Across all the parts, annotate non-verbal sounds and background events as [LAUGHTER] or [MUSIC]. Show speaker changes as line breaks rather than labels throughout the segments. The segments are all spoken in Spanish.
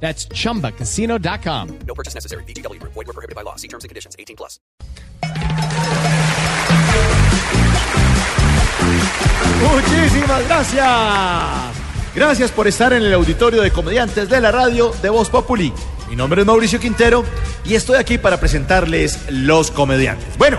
That's chumbacasino.com.
No purchase necessary. VGW Group. Void were prohibited by law. See terms and conditions. 18 plus.
Muchísimas gracias. Gracias por estar en el auditorio de comediantes de la radio de Voz Populi. Mi nombre es Mauricio Quintero y estoy aquí para presentarles los comediantes. Bueno,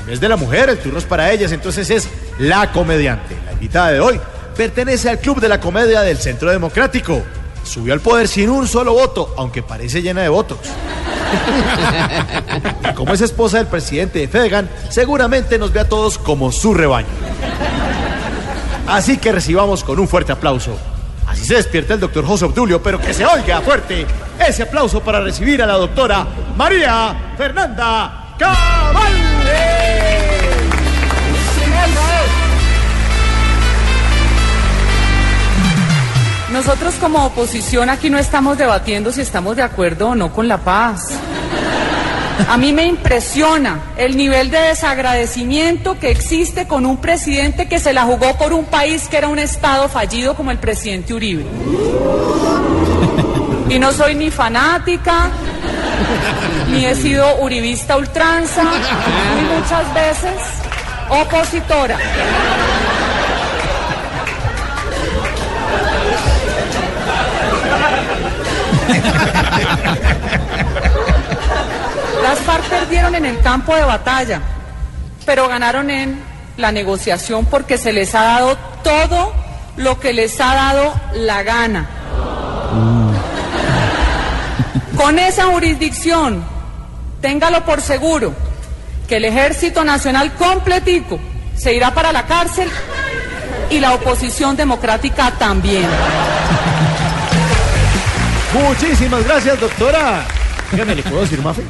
en vez de la mujer, el turno es para ellas, entonces es la comediante. La invitada de hoy pertenece al Club de la Comedia del Centro Democrático. Subió al poder sin un solo voto, aunque parece llena de votos. Y como es esposa del presidente de Fedegan, seguramente nos ve a todos como su rebaño. Así que recibamos con un fuerte aplauso. Así se despierta el doctor José Obdulio, pero que se oiga fuerte ese aplauso para recibir a la doctora María Fernanda Cabal.
Nosotros como oposición aquí no estamos debatiendo si estamos de acuerdo o no con la paz. A mí me impresiona el nivel de desagradecimiento que existe con un presidente que se la jugó por un país que era un estado fallido como el presidente Uribe. Y no soy ni fanática, ni he sido uribista ultranza, ni muchas veces opositora. Las FARC perdieron en el campo de batalla, pero ganaron en la negociación porque se les ha dado todo lo que les ha dado la gana. Con esa jurisdicción, téngalo por seguro, que el Ejército Nacional completico se irá para la cárcel y la oposición democrática también.
Muchísimas gracias, doctora. Dígame, ¿le puedo decir Mafe?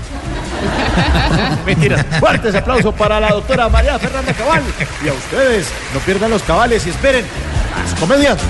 [LAUGHS] Mentira. Fuertes aplauso para la doctora María Fernanda Cabal. Y a ustedes, no pierdan los cabales y esperen a los comediantes.